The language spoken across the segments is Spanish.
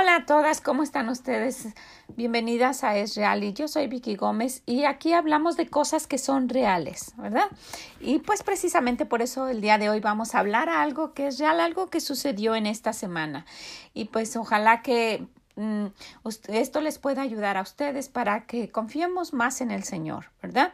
Hola a todas, ¿cómo están ustedes? Bienvenidas a Es Real y yo soy Vicky Gómez y aquí hablamos de cosas que son reales, ¿verdad? Y pues precisamente por eso el día de hoy vamos a hablar algo que es real, algo que sucedió en esta semana. Y pues ojalá que mm, esto les pueda ayudar a ustedes para que confiemos más en el Señor, ¿verdad?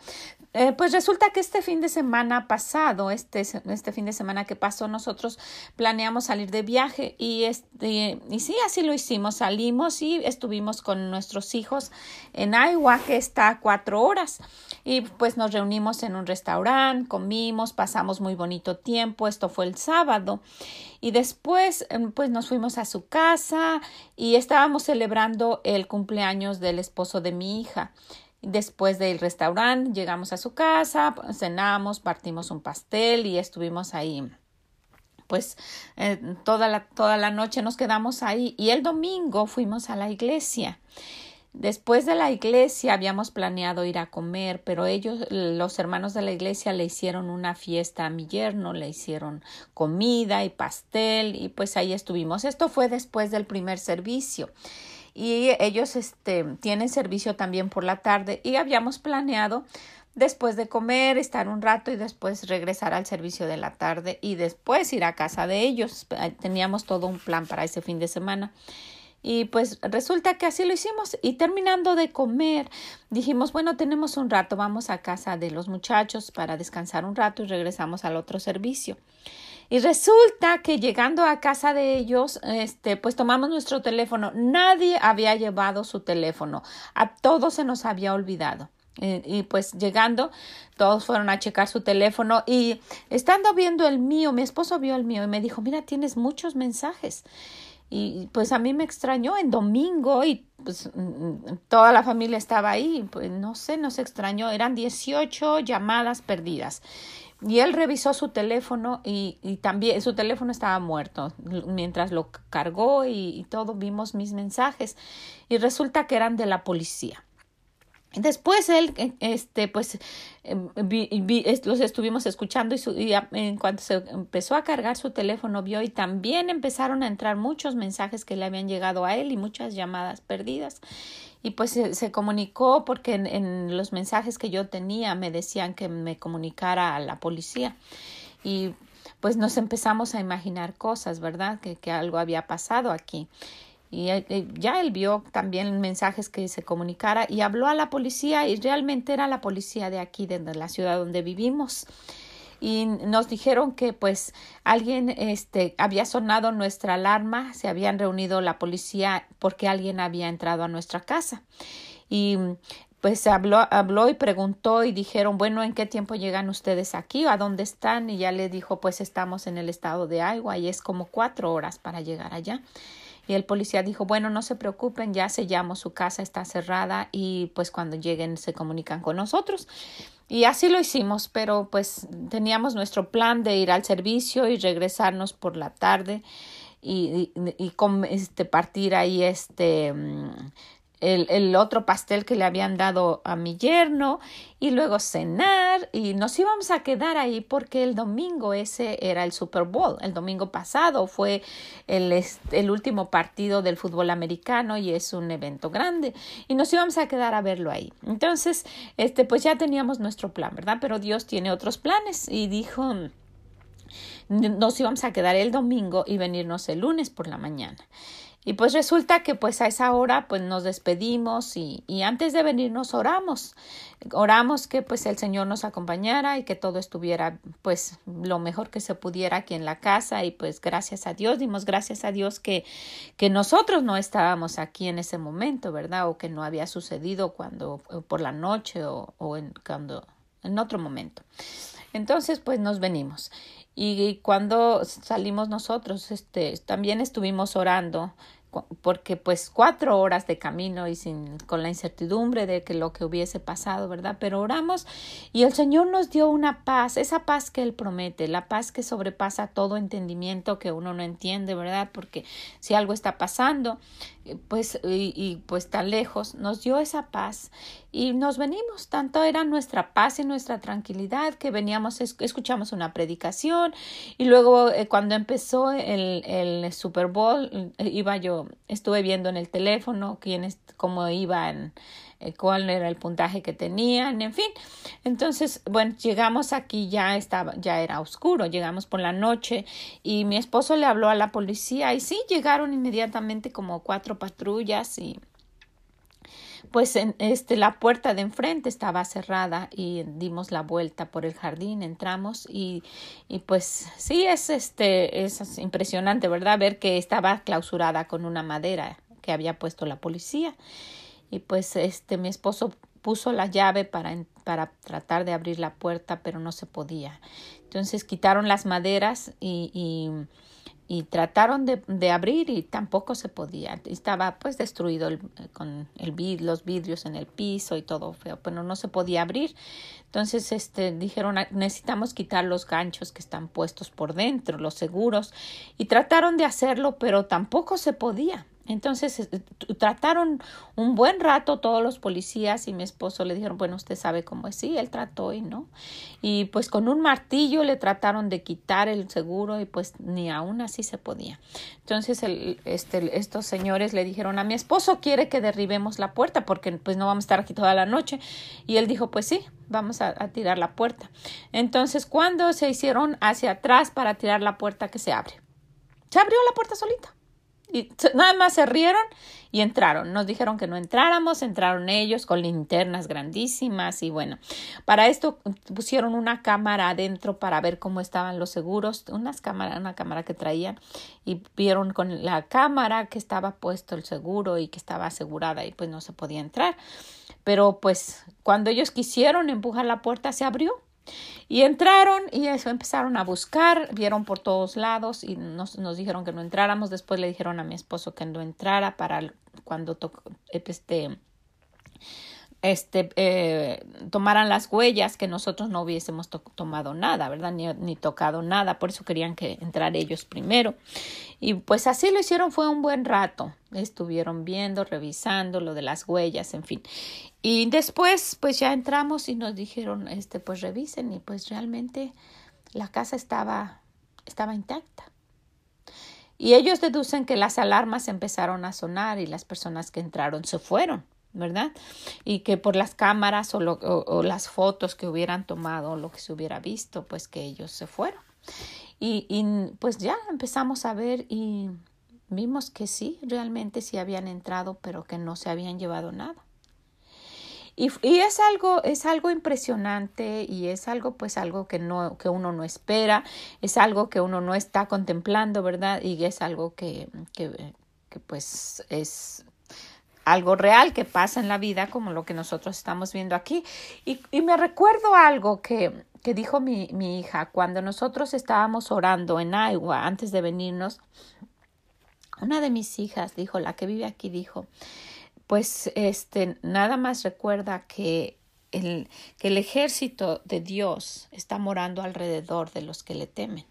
Eh, pues resulta que este fin de semana pasado, este, este fin de semana que pasó, nosotros planeamos salir de viaje y, este, y sí, así lo hicimos. Salimos y estuvimos con nuestros hijos en Iowa, que está a cuatro horas. Y pues nos reunimos en un restaurante, comimos, pasamos muy bonito tiempo. Esto fue el sábado. Y después, em, pues nos fuimos a su casa y estábamos celebrando el cumpleaños del esposo de mi hija. Después del restaurante llegamos a su casa, cenamos, partimos un pastel y estuvimos ahí. Pues eh, toda, la, toda la noche nos quedamos ahí y el domingo fuimos a la iglesia. Después de la iglesia habíamos planeado ir a comer, pero ellos, los hermanos de la iglesia, le hicieron una fiesta a mi yerno, le hicieron comida y pastel y pues ahí estuvimos. Esto fue después del primer servicio y ellos este, tienen servicio también por la tarde y habíamos planeado después de comer, estar un rato y después regresar al servicio de la tarde y después ir a casa de ellos. Teníamos todo un plan para ese fin de semana. Y pues resulta que así lo hicimos. Y terminando de comer, dijimos, bueno, tenemos un rato, vamos a casa de los muchachos para descansar un rato y regresamos al otro servicio. Y resulta que llegando a casa de ellos, este, pues tomamos nuestro teléfono. Nadie había llevado su teléfono. A todos se nos había olvidado. Y, y, pues llegando, todos fueron a checar su teléfono y estando viendo el mío, mi esposo vio el mío y me dijo, mira, tienes muchos mensajes. Y pues a mí me extrañó en domingo y pues toda la familia estaba ahí, pues no sé, nos extrañó, eran 18 llamadas perdidas. Y él revisó su teléfono y, y, también su teléfono estaba muerto. Mientras lo cargó y, y todo, vimos mis mensajes y resulta que eran de la policía. Después él, eh, este, pues, em, los estuvimos escuchando y, en cuanto se empezó a cargar su teléfono vio y también empezaron a entrar muchos mensajes que le habían llegado a él y muchas llamadas perdidas y pues se, comunicó porque en, los mensajes que yo tenía me decían que me comunicara a la policía y pues nos empezamos a imaginar cosas, ¿verdad? Que algo había pasado aquí. Y eh, ya él vio también mensajes que se comunicara y habló a la policía y realmente era la policía de aquí, de la ciudad donde vivimos y nos dijeron que pues alguien este había sonado nuestra alarma, se habían reunido la policía porque alguien había entrado a nuestra casa. Y pues habló, habló y preguntó y dijeron, bueno, ¿en qué tiempo llegan ustedes aquí? ¿A dónde están? Y ya le dijo, pues estamos en el estado de Iowa y es como cuatro horas para llegar allá. Y el policía dijo, bueno, no se preocupen, ya sellamos su casa, está cerrada y pues cuando lleguen se comunican con nosotros. Y así lo hicimos, pero pues teníamos nuestro plan de ir al servicio y regresarnos por la tarde y, y, y este, partir ahí este mm, el, otro pastel que le habían dado a mi yerno y luego cenar y nos íbamos a quedar ahí porque el domingo ese era el Super Bowl. El domingo pasado fue el, el último partido del fútbol americano y es un evento grande y nos íbamos a quedar a verlo ahí. Entonces, este, pues ya teníamos nuestro plan, ¿verdad? Pero Dios tiene otros planes y dijo nos íbamos a quedar el domingo y venirnos el lunes por la mañana. Y pues resulta que pues a esa hora pues nos despedimos y, y, antes de venirnos oramos. Oramos que pues el Señor nos acompañara y que todo estuviera pues lo mejor que se pudiera aquí en la casa y pues gracias a Dios, dimos gracias a Dios que, que nosotros no estábamos aquí en ese momento, ¿verdad? O que no había sucedido cuando por la noche o, o en, cuando, en otro momento. Entonces pues nos venimos y cuando salimos nosotros, este, también estuvimos orando porque pues cuatro horas de camino y sin con la incertidumbre de que lo que hubiese pasado, ¿verdad? Pero oramos y el Señor nos dio una paz, esa paz que él promete, la paz que sobrepasa todo entendimiento que uno no entiende, ¿verdad? Porque si algo está pasando, pues y, pues tan lejos, nos dio esa paz y nos venimos. Tanto era nuestra paz y nuestra tranquilidad que veníamos, escuchamos una predicación y luego eh, cuando empezó el, el, Super Bowl, eh, iba yo, estuve viendo en el teléfono quiénes, cómo iban eh, cuál era el puntaje que tenían, en fin. Entonces, bueno, llegamos aquí, ya estaba, ya era oscuro, llegamos por la noche y mi esposo le habló a la policía y sí, llegaron inmediatamente como cuatro patrullas y pues en este la puerta de enfrente estaba cerrada y dimos la vuelta por el jardín entramos y, y pues sí es este es impresionante verdad ver que estaba clausurada con una madera que había puesto la policía y pues este mi esposo puso la llave para, para tratar de abrir la puerta, pero no se podía. Entonces quitaron las maderas y, y, trataron de, de, abrir y tampoco se podía. Estaba pues destruido con el vid, los vidrios en el piso y todo feo, pero no se podía abrir. Entonces este, dijeron necesitamos quitar los ganchos que están puestos por dentro, los seguros, y trataron de hacerlo, pero tampoco se podía. Entonces eh, trataron un buen rato todos los policías y mi esposo le dijeron, bueno, usted sabe cómo es, sí, él trató y no. Y pues con un martillo le trataron de quitar el seguro y pues ni aún así se podía. Entonces este, estos señores le dijeron a mi esposo quiere que derribemos la puerta porque pues no vamos a estar aquí toda la noche. Y él dijo, pues sí, vamos a, a tirar la puerta. Entonces cuando se hicieron hacia atrás para tirar la puerta que se abre, se abrió la puerta solita. Y nada más se rieron y entraron. Nos dijeron que no entráramos, entraron ellos con linternas grandísimas y bueno, para esto pusieron una cámara adentro para ver cómo estaban los seguros, unas cámaras, una cámara que traían y vieron con la cámara que estaba puesto el seguro y que estaba asegurada y pues no se podía entrar. Pero pues cuando ellos quisieron empujar la puerta se abrió y entraron y eso empezaron a buscar, vieron por todos lados y nos, nos dijeron que no entráramos. Después le dijeron a mi esposo que no entrara para cuando este, este, eh, tomaran las huellas que nosotros no hubiésemos tomado nada, ¿verdad? Ni, ni, tocado nada, por eso querían que entrar ellos primero. Y pues así lo hicieron, fue un buen rato. Estuvieron viendo, revisando lo de las huellas, en fin. Y después, pues ya entramos y nos dijeron, este, pues revisen, y pues realmente la casa estaba, estaba intacta. Y ellos deducen que las alarmas empezaron a sonar y las personas que entraron se fueron. ¿Verdad? Y que por las cámaras o, o, las fotos que hubieran tomado, lo que se hubiera visto, pues que ellos se fueron. Y, y, pues ya empezamos a ver y vimos que sí, realmente sí habían entrado, pero que no se habían llevado nada. Y, y, es algo, es algo impresionante y es algo, pues, algo que no, que uno no espera, es algo que uno no está contemplando, ¿verdad? Y es algo que, que, que pues, es algo real que pasa en la vida como lo que nosotros estamos viendo aquí. Y, y me recuerdo algo que, que dijo mi, mi, hija cuando nosotros estábamos orando en Iowa antes de venirnos. Una de mis hijas dijo, la que vive aquí, dijo, pues este, nada más recuerda que el, que el ejército de Dios está morando alrededor de los que le temen.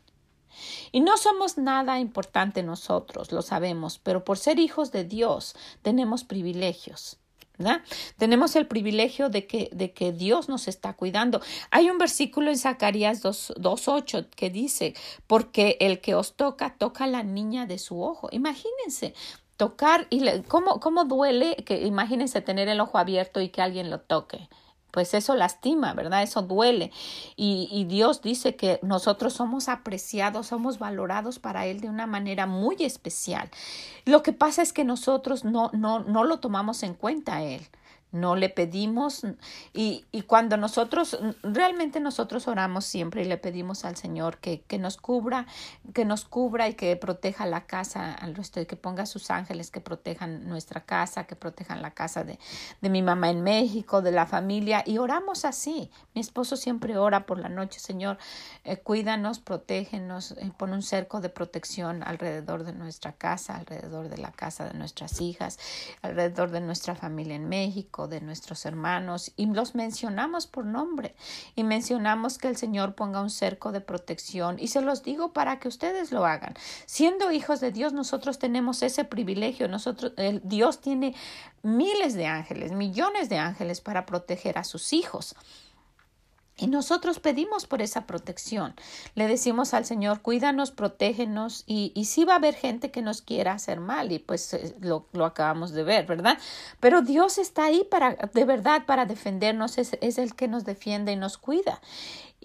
Y no somos nada importante nosotros, lo sabemos, pero por ser hijos de Dios tenemos privilegios. ¿verdad? Tenemos el privilegio de que, de que Dios nos está cuidando. Hay un versículo en Zacarías 2.8 que dice, porque el que os toca, toca a la niña de su ojo. Imagínense, tocar y cómo, cómo duele que imagínense tener el ojo abierto y que alguien lo toque pues eso lastima, ¿verdad? Eso duele. Y, y, Dios dice que nosotros somos apreciados, somos valorados para Él de una manera muy especial. Lo que pasa es que nosotros no, no, no lo tomamos en cuenta a Él no le pedimos y, y, cuando nosotros, realmente nosotros oramos siempre y le pedimos al Señor que, que nos cubra, que nos cubra y que proteja la casa, que ponga sus ángeles que protejan nuestra casa, que protejan la casa de, de mi mamá en México, de la familia y oramos así. Mi esposo siempre ora por la noche, Señor, eh, cuídanos, protégenos, eh, pon un cerco de protección alrededor de nuestra casa, alrededor de la casa de nuestras hijas, alrededor de nuestra familia en México de nuestros hermanos y los mencionamos por nombre y mencionamos que el Señor ponga un cerco de protección y se los digo para que ustedes lo hagan. Siendo hijos de Dios, nosotros tenemos ese privilegio. Nosotros, el, Dios tiene miles de ángeles, millones de ángeles para proteger a sus hijos. Y nosotros pedimos por esa protección. Le decimos al Señor, cuídanos, protégenos. Y, y sí va a haber gente que nos quiera hacer mal, y pues eh, lo, lo, acabamos de ver, ¿verdad? Pero Dios está ahí para, de verdad, para defendernos. Es, es el que nos defiende y nos cuida.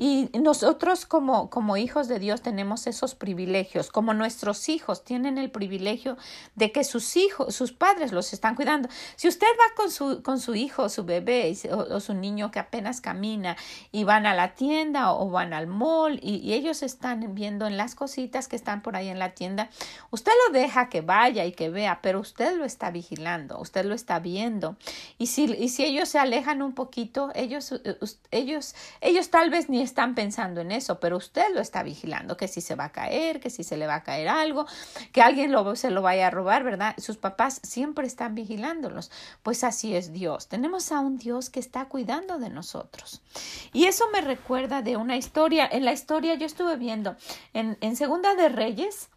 Y nosotros como, como hijos de Dios tenemos esos privilegios, como nuestros hijos tienen el privilegio de que sus hijos, sus padres los están cuidando. Si usted va con su, con su hijo, su bebé o, su niño que apenas camina y van a la tienda o, van al mall y, y, ellos están viendo en las cositas que están por ahí en la tienda, usted lo deja que vaya y que vea, pero usted lo está vigilando, usted lo está viendo. Y si, y si ellos se alejan un poquito, ellos, eh, ellos, ellos tal vez ni están pensando en eso, pero usted lo está vigilando, que si se va a caer, que si se le va a caer algo, que alguien se lo vaya a robar, ¿verdad? Sus papás siempre están vigilándolos. Pues así es Dios. Tenemos a un Dios que está cuidando de nosotros. Y eso me recuerda de una historia. En la historia yo estuve viendo en, en Segunda de Reyes,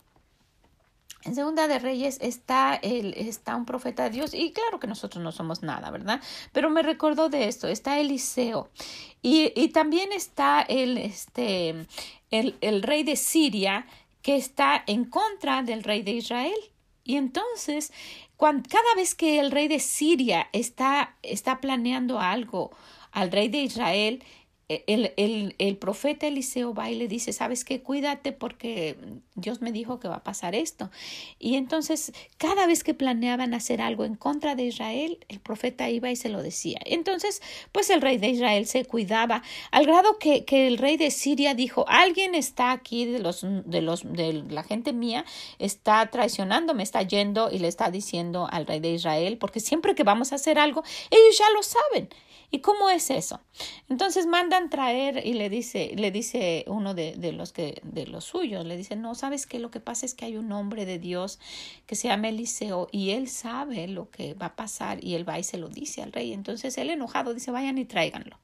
en Segunda de Reyes está, el, está un profeta de Dios y claro que nosotros no somos nada, ¿verdad? Pero me recordó de esto, está Eliseo y, y también está el, este, el, el rey de Siria que está en contra del rey de Israel. Y entonces, cuando, cada vez que el rey de Siria está, está planeando algo al rey de Israel, el, el, el, profeta Eliseo va y le dice, sabes qué, cuídate porque Dios me dijo que va a pasar esto. Y entonces, cada vez que planeaban hacer algo en contra de Israel, el profeta iba y se lo decía. Entonces, pues el rey de Israel se cuidaba, al grado que, que el rey de Siria dijo, alguien está aquí de los, de los, de la gente mía, está traicionando, me está yendo y le está diciendo al rey de Israel, porque siempre que vamos a hacer algo, ellos ya lo saben. ¿Y cómo es eso? Entonces mandan traer y le dice, le dice uno de, de, los que, de los suyos, le dice, no, sabes que lo que pasa es que hay un hombre de Dios que se llama Eliseo y él sabe lo que va a pasar y él va y se lo dice al rey. Entonces él enojado dice, vayan y tráiganlo.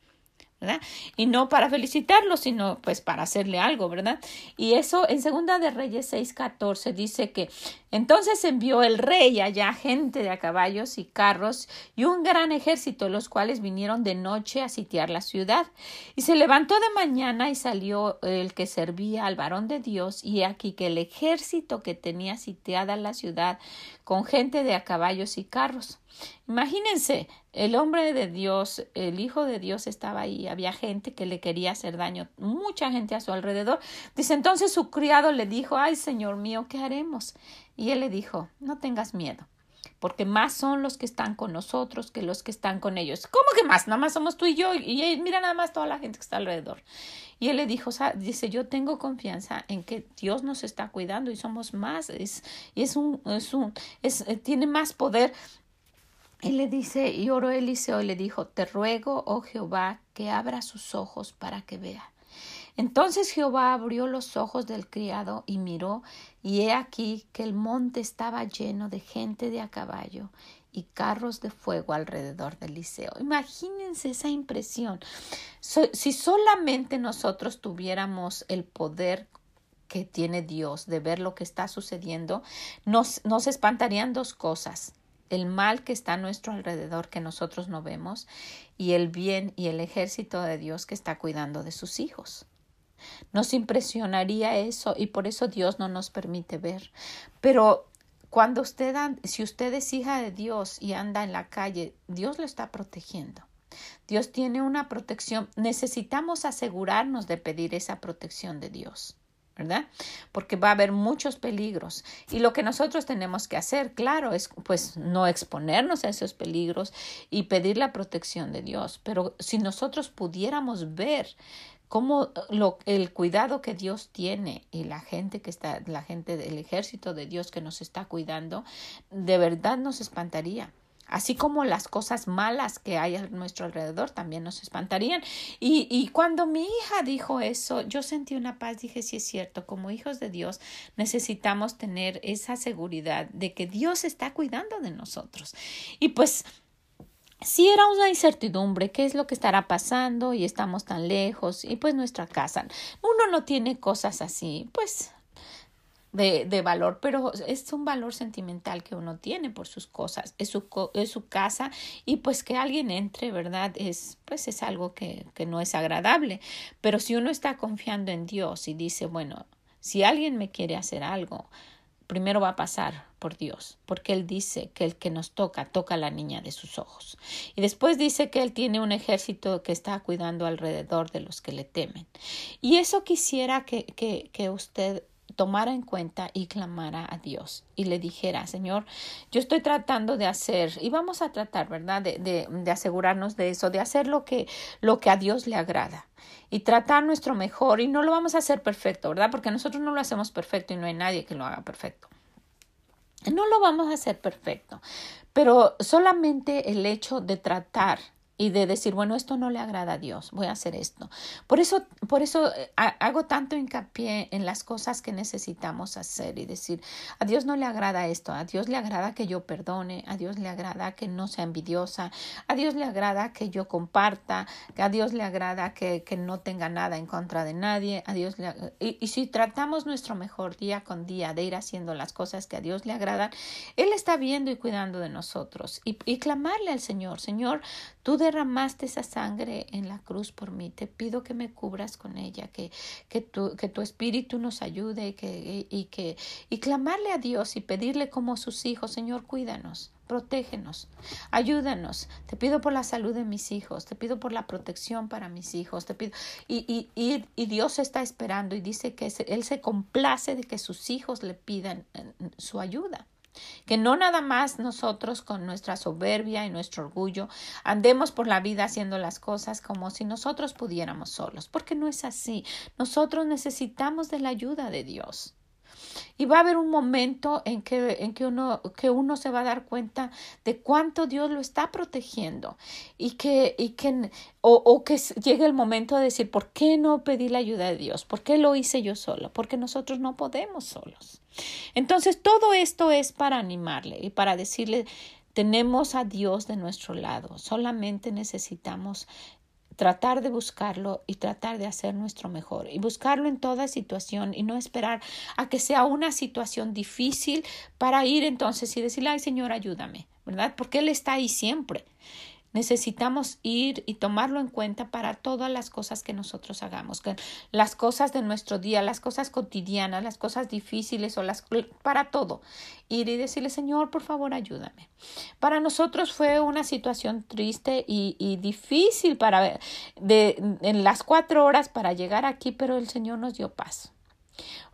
Y no para felicitarlo, sino pues para hacerle algo, ¿verdad? Y eso en Segunda de Reyes 6:14 dice que entonces envió el rey allá gente de a caballos y carros y un gran ejército, los cuales vinieron de noche a sitiar la ciudad. Y se levantó de mañana y salió el que servía al varón de Dios, y aquí que el ejército que tenía sitiada la ciudad con gente de a caballos y carros. Imagínense, el hombre de Dios, el Hijo de Dios estaba ahí, había gente que le quería hacer daño, mucha gente a su alrededor. Dice entonces su criado le dijo, ay Señor mío, ¿qué haremos? Y él le dijo, no tengas miedo, porque más son los que están con nosotros que los que están con ellos. ¿Cómo que más? Nada más somos tú y yo, y mira nada más toda la gente que está alrededor. Y él le dijo, dice, yo tengo confianza en que Dios nos está cuidando y somos más, es, y es un, es un, es, eh, tiene más poder. Él le dice, y oró Eliseo y le dijo, te ruego, oh Jehová, que abra sus ojos para que vea. Entonces Jehová abrió los ojos del criado y miró, y he aquí que el monte estaba lleno de gente de a caballo y carros de fuego alrededor del liceo. Imagínense esa impresión. si solamente nosotros tuviéramos el poder que tiene Dios de ver lo que está sucediendo, nos, nos espantarían dos cosas el mal que está a nuestro alrededor que nosotros no vemos y el bien y el ejército de Dios que está cuidando de sus hijos. Nos impresionaría eso y por eso Dios no nos permite ver. Pero cuando usted, si usted es hija de Dios y anda en la calle, Dios lo está protegiendo. Dios tiene una protección. Necesitamos asegurarnos de pedir esa protección de Dios. ¿Verdad? Porque va a haber muchos peligros. Y lo que nosotros tenemos que hacer, claro, es pues no exponernos a esos peligros y pedir la protección de Dios. Pero si nosotros pudiéramos ver cómo lo, el cuidado que Dios tiene y la gente que está, la gente del ejército de Dios que nos está cuidando, de verdad nos espantaría. Así como las cosas malas que hay a nuestro alrededor también nos espantarían. Y, y cuando mi hija dijo eso, yo sentí una paz, dije, sí es cierto, como hijos de Dios necesitamos tener esa seguridad de que Dios está cuidando de nosotros. Y pues si era una incertidumbre, qué es lo que estará pasando y estamos tan lejos y pues nuestra casa. Uno no tiene cosas así, pues de, valor, pero es un valor sentimental que uno tiene por sus cosas, es su, es su casa y pues que alguien entre, ¿verdad? Es pues es algo que, que no es agradable, pero si uno está confiando en Dios y dice, bueno, si alguien me quiere hacer algo, primero va a pasar por Dios, porque Él dice que el que nos toca, toca a la niña de sus ojos. Y después dice que Él tiene un ejército que está cuidando alrededor de los que le temen. Y eso quisiera que, que, que usted tomara en cuenta y clamara a Dios y le dijera, Señor, yo estoy tratando de hacer, y vamos a tratar, ¿verdad?, de, de, asegurarnos de eso, de hacer lo que, lo que a Dios le agrada y tratar nuestro mejor y no lo vamos a hacer perfecto, ¿verdad? Porque nosotros no lo hacemos perfecto y no hay nadie que lo haga perfecto. No lo vamos a hacer perfecto, pero solamente el hecho de tratar y de decir, bueno, esto no le agrada a Dios, voy a hacer esto. Por eso, por eso eh, hago tanto hincapié en las cosas que necesitamos hacer y decir, a Dios no le agrada esto, a Dios le agrada que yo perdone, a Dios le agrada que no sea envidiosa, a Dios le agrada que yo comparta, a Dios le agrada que, que no tenga nada en contra de nadie, a Dios le y, y si tratamos nuestro mejor día con día de ir haciendo las cosas que a Dios le agradan, Él está viendo y cuidando de nosotros y, y clamarle al Señor, Señor, tú derramaste esa sangre en la cruz por mí. Te pido que me cubras con ella, que, que, tu, que tu espíritu nos ayude que, y, que, y clamarle a Dios y pedirle como sus hijos, Señor, cuídanos. Protégenos, ayúdanos. Te pido por la salud de mis hijos, te pido por la protección para mis hijos, te pido. Y, y, y, y Dios está esperando y dice que Él se complace de que sus hijos le pidan eh, su ayuda. Que no nada más nosotros con nuestra soberbia y nuestro orgullo andemos por la vida haciendo las cosas como si nosotros pudiéramos solos, porque no es así. Nosotros necesitamos de la ayuda de Dios. Y va a haber un momento en que, en que, uno, que uno se va a dar cuenta de cuánto Dios lo está protegiendo y que, y que o, o que llegue el momento de decir, ¿por qué no pedí la ayuda de Dios? ¿Por qué lo hice yo solo? Porque nosotros no podemos solos. Entonces, todo esto es para animarle y para decirle, tenemos a Dios de nuestro lado, solamente necesitamos tratar de buscarlo y tratar de hacer nuestro mejor y buscarlo en toda situación y no esperar a que sea una situación difícil para ir entonces y decirle, ay Señor, ayúdame, ¿verdad? Porque Él está ahí siempre. Necesitamos ir y tomarlo en cuenta para todas las cosas que nosotros hagamos, las cosas de nuestro día, las cosas cotidianas, las cosas difíciles o las para todo. Ir y decirle, Señor, por favor, ayúdame. Para nosotros fue una situación triste y, y difícil para de, en las cuatro horas para llegar aquí, pero el Señor nos dio paz.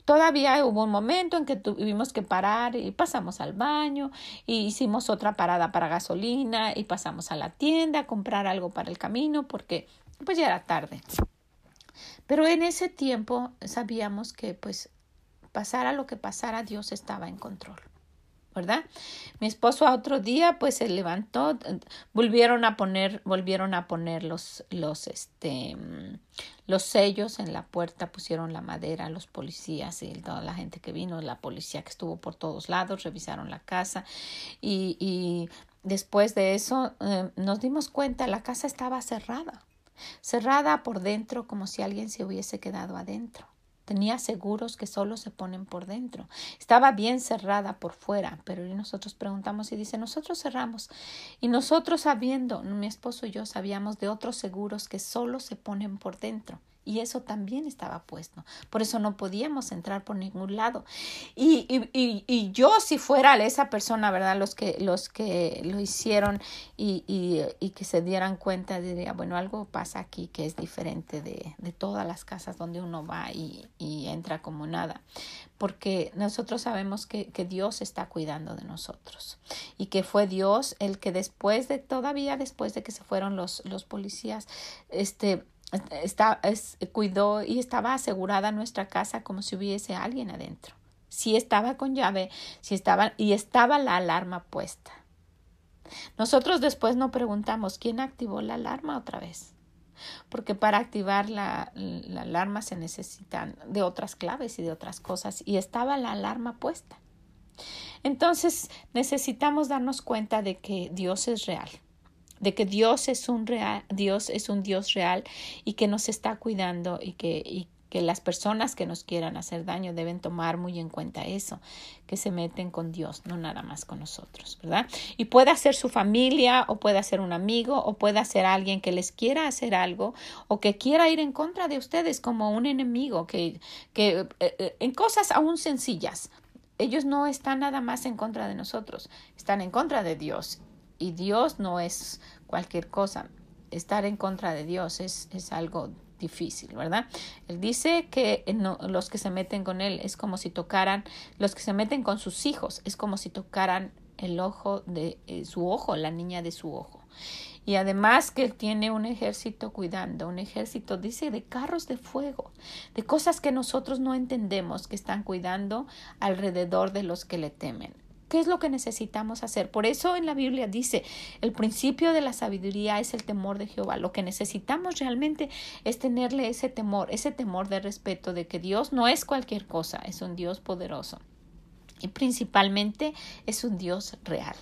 Todavía hubo un momento en que tuvimos que parar y pasamos al baño y hicimos otra parada para gasolina y pasamos a la tienda a comprar algo para el camino porque pues ya era tarde. Pero en ese tiempo sabíamos que pues pasara lo que pasara Dios estaba en control. ¿Verdad? Mi esposo a otro día pues se levantó, volvieron a poner, volvieron a poner los, los, este, los sellos en la puerta, pusieron la madera, los policías y toda la gente que vino, la policía que estuvo por todos lados, revisaron la casa y, y después de eso eh, nos dimos cuenta, la casa estaba cerrada, cerrada por dentro como si alguien se hubiese quedado adentro. Tenía seguros que solo se ponen por dentro. Estaba bien cerrada por fuera, pero nosotros preguntamos y dice, nosotros cerramos. Y nosotros sabiendo, mi esposo y yo sabíamos de otros seguros que solo se ponen por dentro y eso también estaba puesto. Por eso no podíamos entrar por ningún lado. Y, y, y, yo, si fuera esa persona, ¿verdad? Los que, los que lo hicieron y, y, que se dieran cuenta, diría, bueno, algo pasa aquí que es diferente de, de todas las casas donde uno va y, y entra como nada. Porque nosotros sabemos que, que Dios está cuidando de nosotros. Y que fue Dios el que después de, todavía después de que se fueron los, los policías, este, está, es, cuidó y estaba asegurada nuestra casa como si hubiese alguien adentro. Si estaba con llave, si estaba y estaba la alarma puesta. Nosotros después no preguntamos quién activó la alarma otra vez, porque para activar la, la alarma se necesitan de otras claves y de otras cosas y estaba la alarma puesta. Entonces necesitamos darnos cuenta de que Dios es real de que Dios es un real, Dios es un Dios real y que nos está cuidando y que, y que las personas que nos quieran hacer daño deben tomar muy en cuenta eso, que se meten con Dios, no nada más con nosotros, ¿verdad? Y puede ser su familia o puede ser un amigo o puede ser alguien que les quiera hacer algo o que quiera ir en contra de ustedes como un enemigo, que, que eh, eh, en cosas aún sencillas. Ellos no están nada más en contra de nosotros, están en contra de Dios. Y Dios no es cualquier cosa. Estar en contra de Dios es, es algo difícil, ¿verdad? Él dice que los que se meten con él es como si tocaran, los que se meten con sus hijos es como si tocaran el ojo de eh, su ojo, la niña de su ojo. Y además que él tiene un ejército cuidando, un ejército, dice, de carros de fuego, de cosas que nosotros no entendemos que están cuidando alrededor de los que le temen. ¿Qué es lo que necesitamos hacer? Por eso en la Biblia dice, el principio de la sabiduría es el temor de Jehová. Lo que necesitamos realmente es tenerle ese temor, ese temor de respeto de que Dios no es cualquier cosa, es un Dios poderoso. Y principalmente es un Dios real.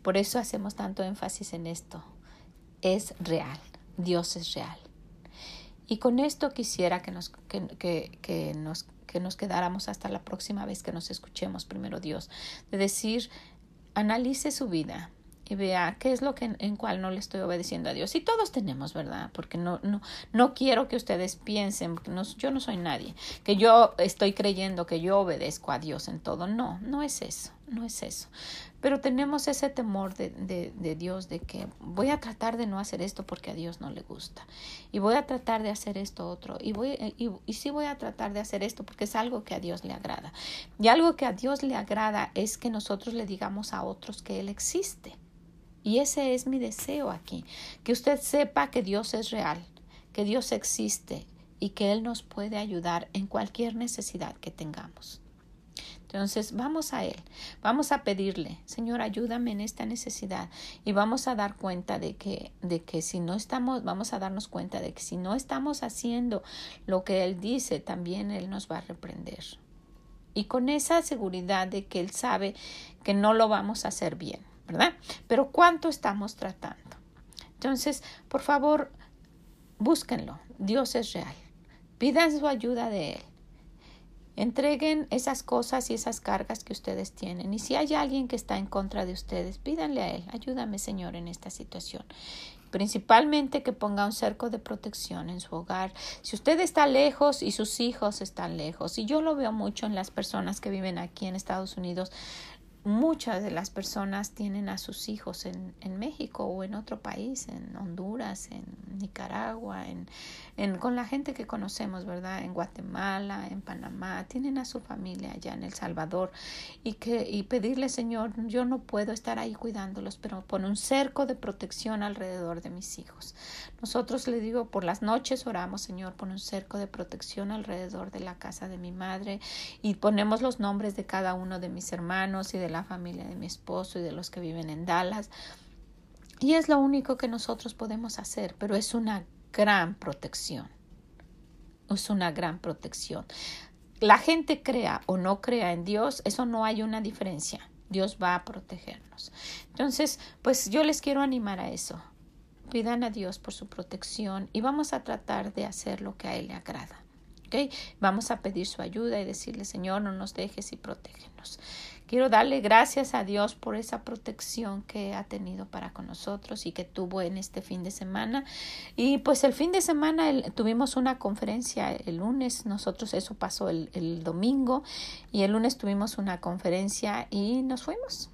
Por eso hacemos tanto énfasis en esto. Es real. Dios es real. Y con esto quisiera que nos, que, que nos que nos quedáramos hasta la próxima vez que nos escuchemos, primero Dios, de decir, analice su vida y vea qué es lo que en, cual no le estoy obedeciendo a Dios. Y todos tenemos, ¿verdad? Porque no, no, no quiero que ustedes piensen, que yo no soy nadie, que yo estoy creyendo que yo obedezco a Dios en todo. No, no es eso, no es eso. Pero tenemos ese temor de, de, Dios de que voy a tratar de no hacer esto porque a Dios no le gusta. Y voy a tratar de hacer esto otro. Y, voy, y, y sí voy a tratar de hacer esto porque es algo que a Dios le agrada. Y algo que a Dios le agrada es que nosotros le digamos a otros que Él existe. Y ese es mi deseo aquí, que usted sepa que Dios es real, que Dios existe y que Él nos puede ayudar en cualquier necesidad que tengamos. Entonces vamos a Él, vamos a pedirle, Señor, ayúdame en esta necesidad y vamos a dar cuenta de que, de que si no estamos, vamos a darnos cuenta de que si no estamos haciendo lo que Él dice, también Él nos va a reprender. Y con esa seguridad de que Él sabe que no lo vamos a hacer bien, ¿verdad? Pero ¿cuánto estamos tratando? Entonces, por favor, búsquenlo. Dios es real. Pidan su ayuda de Él. Entreguen esas cosas y esas cargas que ustedes tienen. Y si hay alguien que está en contra de ustedes, pídanle a Él, ayúdame Señor en esta situación. Principalmente que ponga un cerco de protección en su hogar. Si usted está lejos y sus hijos están lejos, y yo lo veo mucho en las personas que viven aquí en Estados Unidos, muchas de las personas tienen a sus hijos en, en, México o en otro país, en Honduras, en Nicaragua, en, en, con la gente que conocemos, ¿verdad? En Guatemala, en Panamá, tienen a su familia allá en El Salvador y, que, y pedirle, Señor, yo no puedo estar ahí cuidándolos, pero pon un cerco de protección alrededor de mis hijos. Nosotros le digo, por las noches oramos, Señor, pon un cerco de protección alrededor de la casa de mi madre y ponemos los nombres de cada uno de mis hermanos y de la familia de mi esposo y de los que viven en Dallas. Y es lo único que nosotros podemos hacer, pero es una gran protección. Es una gran protección. La gente crea o no crea en Dios, eso no hay una diferencia. Dios va a protegernos. Entonces, pues yo les quiero animar a eso. Pidan a Dios por su protección y vamos a tratar de hacer lo que a Él le agrada. ¿okay? Vamos a pedir su ayuda y decirle, Señor, no nos dejes y protégenos. Quiero darle gracias a Dios por esa protección que ha tenido para con nosotros y que tuvo en este fin de semana. Y pues el fin de semana tuvimos una conferencia el lunes, nosotros eso pasó el, el domingo y el lunes tuvimos una conferencia y nos fuimos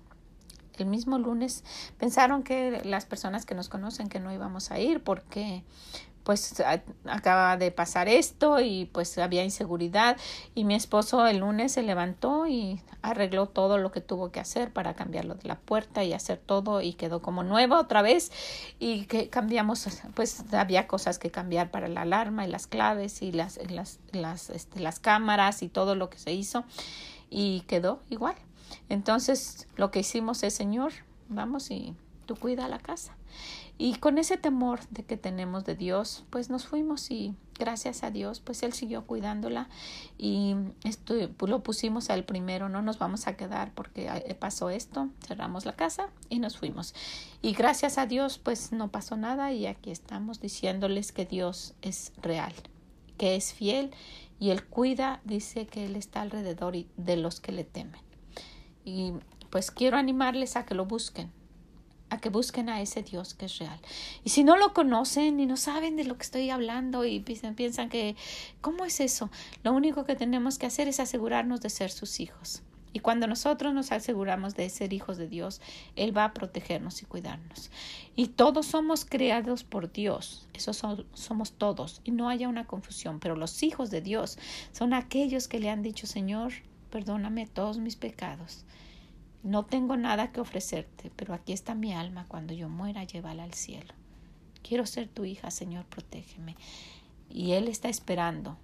el mismo lunes pensaron que las personas que nos conocen que no íbamos a ir porque pues acaba de pasar esto y pues había inseguridad. Y mi esposo el lunes se levantó y arregló todo lo que tuvo que hacer para cambiarlo de la puerta y hacer todo y quedó como nuevo otra vez. Y que cambiamos pues había cosas que cambiar para la alarma y las claves y las las las, este, las cámaras y todo lo que se hizo. Y quedó igual. Entonces lo que hicimos es Señor vamos y tú cuida la casa Y con ese temor de que tenemos de Dios, pues nos fuimos y gracias a Dios, pues Él siguió cuidándola y esto, lo pusimos al primero, no nos vamos a quedar porque pasó esto, cerramos la casa y nos fuimos. Y gracias a Dios, pues no pasó nada y aquí estamos diciéndoles que Dios es real, que es fiel y Él cuida, dice que Él está alrededor de los que le temen. Y pues quiero animarles a que lo busquen, a que busquen a ese Dios que es real. Y si no lo conocen y no saben de lo que estoy hablando y piensan, que, ¿cómo es eso? Lo único que tenemos que hacer es asegurarnos de ser sus hijos. Y cuando nosotros nos aseguramos de ser hijos de Dios, Él va a protegernos y cuidarnos. Y todos somos creados por Dios, eso somos todos, y no haya una confusión, pero los hijos de Dios son aquellos que le han dicho, Señor, perdóname todos mis pecados no tengo nada que ofrecerte, pero aquí está mi alma. Cuando yo muera, llévala al cielo. Quiero ser tu hija, Señor, protégeme. Y Él está esperando.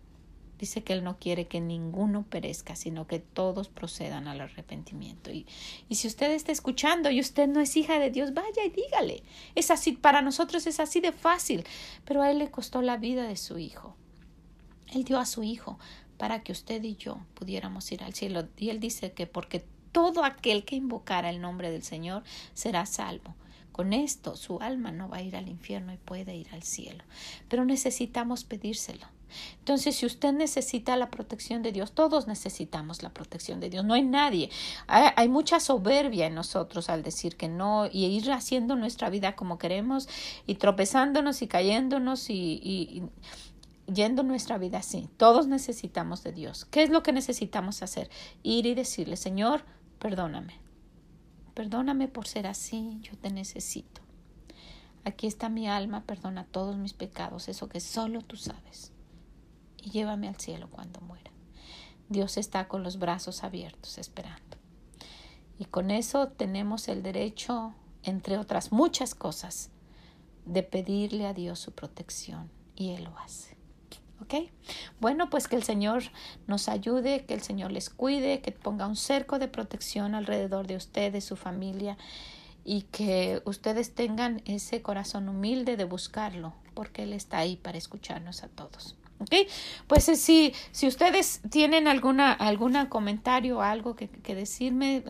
Dice que Él no quiere que ninguno perezca, sino que todos procedan al arrepentimiento. Y, y si usted está escuchando y usted no es hija de Dios, vaya y dígale. Es así, para nosotros es así de fácil, pero a Él le costó la vida de su hijo. Él dio a su hijo para que usted y yo pudiéramos ir al cielo. Y Él dice que porque todo aquel que invocara el nombre del Señor será salvo. Con esto su alma no va a ir al infierno y puede ir al cielo. Pero necesitamos pedírselo. Entonces, si usted necesita la protección de Dios, todos necesitamos la protección de Dios. No hay nadie. Hay, mucha soberbia en nosotros al decir que no y ir haciendo nuestra vida como queremos y tropezándonos y cayéndonos y, yendo nuestra vida así. Todos necesitamos de Dios. ¿Qué es lo que necesitamos hacer? Ir y decirle, Señor, Perdóname. Perdóname por ser así, yo te necesito. Aquí está mi alma, perdona todos mis pecados, eso que solo tú sabes. Y llévame al cielo cuando muera. Dios está con los brazos abiertos esperando. Y con eso tenemos el derecho, entre otras muchas cosas, de pedirle a Dios su protección. Y Él lo hace. ¿Ok? Bueno, pues que el Señor nos ayude, que el Señor les cuide, que ponga un cerco de protección alrededor de ustedes, su familia, y que ustedes tengan ese corazón humilde de buscarlo, porque Él está ahí para escucharnos a todos. ¿Ok? Pues eh, si, si ustedes tienen alguna, alguna comentario o algo que, que decirme,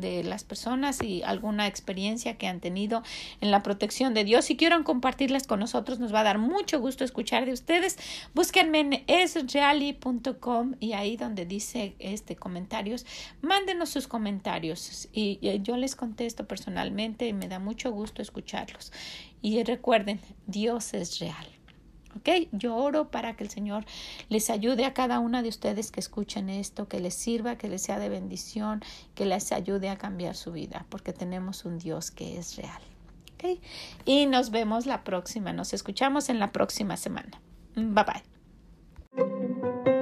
de las personas y alguna experiencia que han tenido en la protección de Dios. Si quieren compartirlas con nosotros, nos va a dar mucho gusto escuchar de ustedes. Búsquenme en esreali.com y ahí donde dice este comentarios, mándenos sus comentarios y, y yo les contesto personalmente y me da mucho gusto escucharlos. Y recuerden, Dios es real. ¿Ok? Yo oro para que el Señor les ayude a cada una de ustedes que escuchen esto, que les sirva, que les sea de bendición, que les ayude a cambiar su vida, porque tenemos un Dios que es real. ¿Ok? Y nos vemos la próxima, nos escuchamos en la próxima semana. Bye bye.